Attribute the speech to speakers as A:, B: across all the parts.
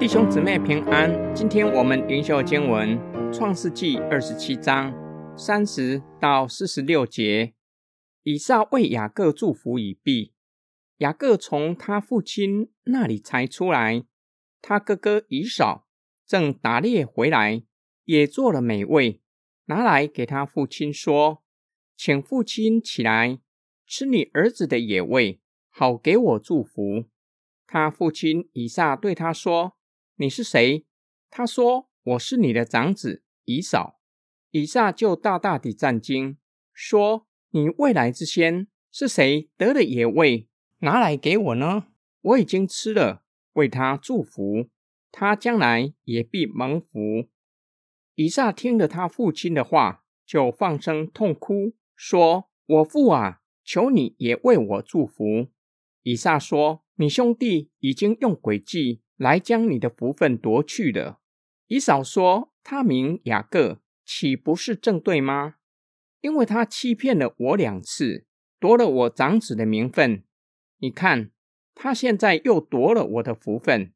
A: 弟兄姊妹平安，今天我们灵修经文《创世纪》二十七章三十到四十六节。以撒为雅各祝福已毕，雅各从他父亲那里才出来，他哥哥以扫正打猎回来，也做了美味，拿来给他父亲说：“请父亲起来吃你儿子的野味，好给我祝福。”他父亲以撒对他说：“你是谁？”他说：“我是你的长子以扫。”以撒就大大的战惊，说。你未来之先是谁得了野味拿来给我呢？我已经吃了，为他祝福，他将来也必蒙福。以撒听了他父亲的话，就放声痛哭，说：“我父啊，求你也为我祝福。”以撒说：“你兄弟已经用诡计来将你的福分夺去了。”以扫说：“他名雅各，岂不是正对吗？”因为他欺骗了我两次，夺了我长子的名分。你看，他现在又夺了我的福分。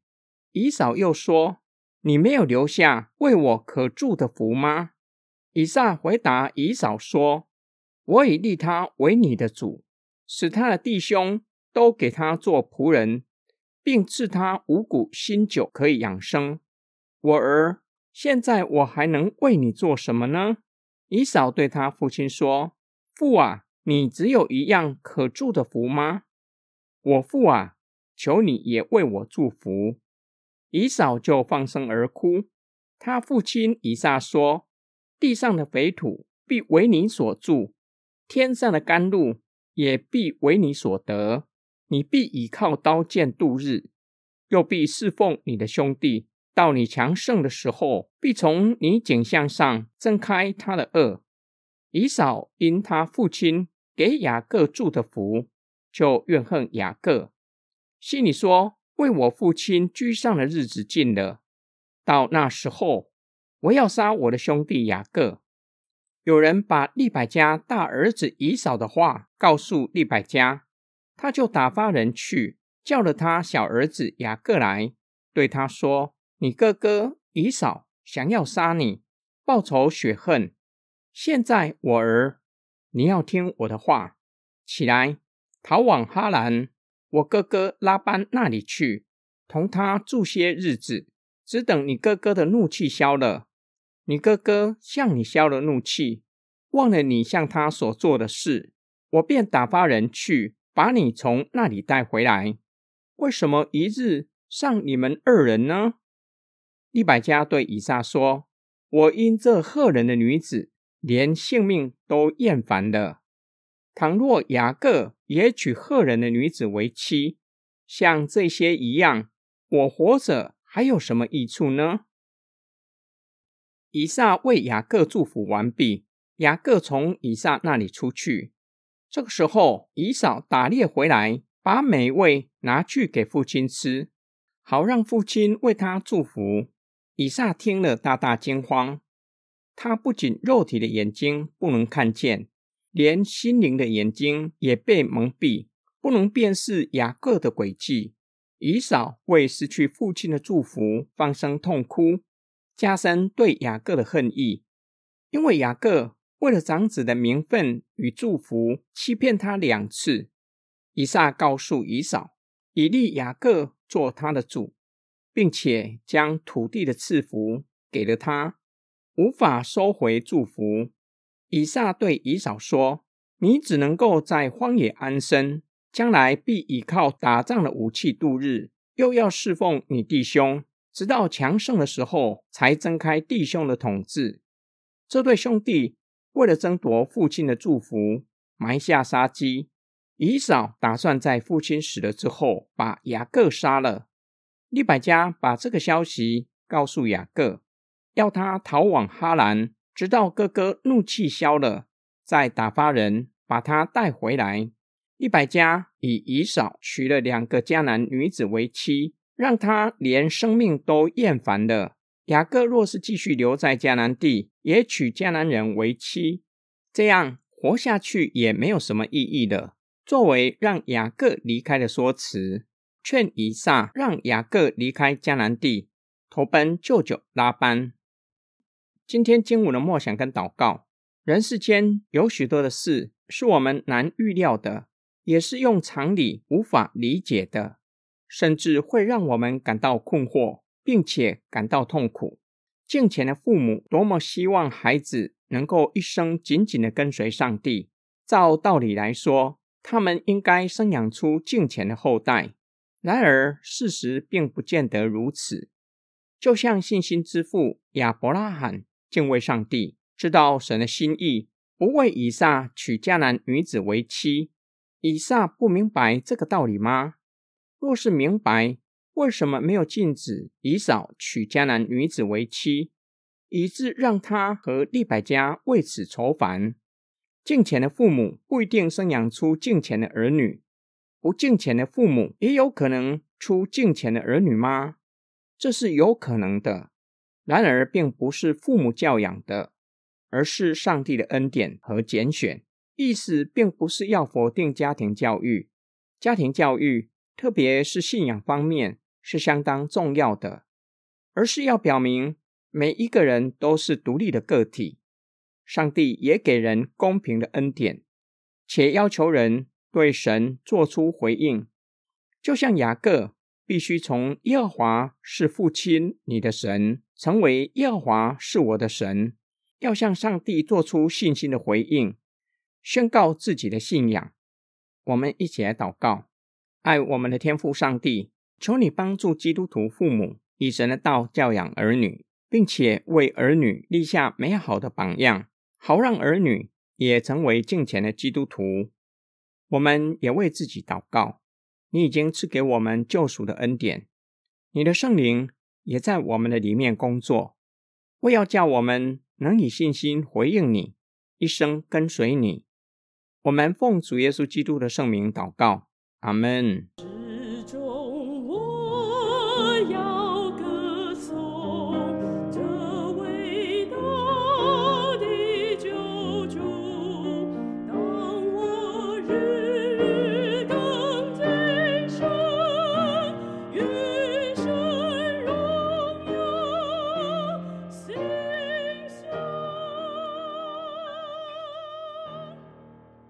A: 以扫又说：“你没有留下为我可住的福吗？”以撒回答以扫说：“我已立他为你的主，使他的弟兄都给他做仆人，并赐他五谷新酒可以养生。我儿，现在我还能为你做什么呢？”以扫对他父亲说：“父啊，你只有一样可祝的福吗？我父啊，求你也为我祝福。”以扫就放声而哭。他父亲以撒说：“地上的肥土必为你所住，天上的甘露也必为你所得。你必倚靠刀剑度日，又必侍奉你的兄弟。”到你强盛的时候，必从你颈项上挣开他的轭。以扫因他父亲给雅各祝的福，就怨恨雅各，心里说：为我父亲居上的日子近了，到那时候，我要杀我的兄弟雅各。有人把利百加大儿子以扫的话告诉利百加，他就打发人去叫了他小儿子雅各来，对他说。你哥哥以扫想要杀你，报仇雪恨。现在我儿，你要听我的话，起来逃往哈兰，我哥哥拉班那里去，同他住些日子，只等你哥哥的怒气消了。你哥哥向你消了怒气，忘了你向他所做的事，我便打发人去把你从那里带回来。为什么一日上你们二人呢？利百加对以撒说：“我因这赫人的女子，连性命都厌烦了。倘若雅各也娶赫人的女子为妻，像这些一样，我活着还有什么益处呢？”以撒为雅各祝福完毕，雅各从以撒那里出去。这个时候，以扫打猎回来，把美味拿去给父亲吃，好让父亲为他祝福。以撒听了，大大惊慌。他不仅肉体的眼睛不能看见，连心灵的眼睛也被蒙蔽，不能辨识雅各的诡计。以扫为失去父亲的祝福，放声痛哭，加深对雅各的恨意。因为雅各为了长子的名分与祝福，欺骗他两次。以撒告诉以扫，以立雅各做他的主。并且将土地的赐福给了他，无法收回祝福。以撒对以扫说：“你只能够在荒野安身，将来必倚靠打仗的武器度日，又要侍奉你弟兄，直到强盛的时候，才挣开弟兄的统治。”这对兄弟为了争夺父亲的祝福，埋下杀机。以扫打算在父亲死了之后，把雅各杀了。利百加把这个消息告诉雅各，要他逃往哈兰，直到哥哥怒气消了，再打发人把他带回来。利百加以以扫娶了两个迦南女子为妻，让他连生命都厌烦了。雅各若是继续留在迦南地，也娶迦南人为妻，这样活下去也没有什么意义的，作为让雅各离开的说辞。劝以撒让雅各离开迦南地，投奔舅舅拉班。今天经文的默想跟祷告，人世间有许多的事是我们难预料的，也是用常理无法理解的，甚至会让我们感到困惑，并且感到痛苦。敬虔的父母多么希望孩子能够一生紧紧的跟随上帝。照道理来说，他们应该生养出敬虔的后代。然而，事实并不见得如此。就像信心之父亚伯拉罕敬畏上帝，知道神的心意，不为以撒娶迦南女子为妻。以撒不明白这个道理吗？若是明白，为什么没有禁止以扫娶迦南女子为妻，以致让他和利百家为此愁烦？敬虔的父母不一定生养出敬虔的儿女，不敬虔的父母也有可能出敬虔的儿女吗？这是有可能的。然而，并不是父母教养的，而是上帝的恩典和拣选。意思并不是要否定家庭教育，家庭教育，特别是信仰方面。是相当重要的，而是要表明每一个人都是独立的个体，上帝也给人公平的恩典，且要求人对神做出回应。就像雅各必须从耶和华是父亲你的神，成为耶和华是我的神，要向上帝做出信心的回应，宣告自己的信仰。我们一起来祷告，爱我们的天父上帝。求你帮助基督徒父母以神的道教养儿女，并且为儿女立下美好的榜样，好让儿女也成为敬虔的基督徒。我们也为自己祷告，你已经赐给我们救赎的恩典，你的圣灵也在我们的里面工作，为要叫我们能以信心回应你，一生跟随你。我们奉主耶稣基督的圣名祷告，阿门。